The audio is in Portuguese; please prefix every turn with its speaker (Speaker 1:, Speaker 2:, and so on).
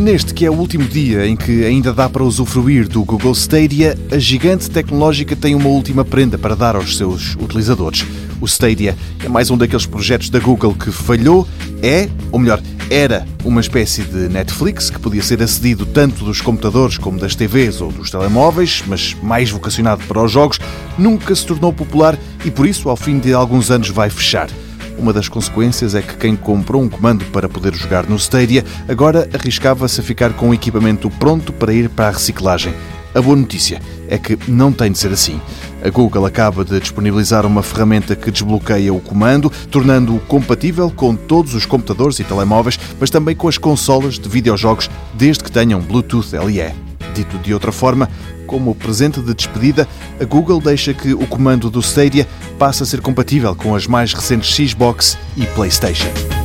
Speaker 1: Neste que é o último dia em que ainda dá para usufruir do Google Stadia, a gigante tecnológica tem uma última prenda para dar aos seus utilizadores. O Stadia é mais um daqueles projetos da Google que falhou, é, ou melhor, era uma espécie de Netflix que podia ser acedido tanto dos computadores como das TVs ou dos telemóveis, mas mais vocacionado para os jogos, nunca se tornou popular e por isso, ao fim de alguns anos, vai fechar. Uma das consequências é que quem comprou um comando para poder jogar no Stadia agora arriscava-se a ficar com o equipamento pronto para ir para a reciclagem. A boa notícia é que não tem de ser assim. A Google acaba de disponibilizar uma ferramenta que desbloqueia o comando, tornando-o compatível com todos os computadores e telemóveis, mas também com as consolas de videojogos, desde que tenham Bluetooth LE. Dito de outra forma, como presente de despedida, a Google deixa que o comando do Stadia passe a ser compatível com as mais recentes Xbox e PlayStation.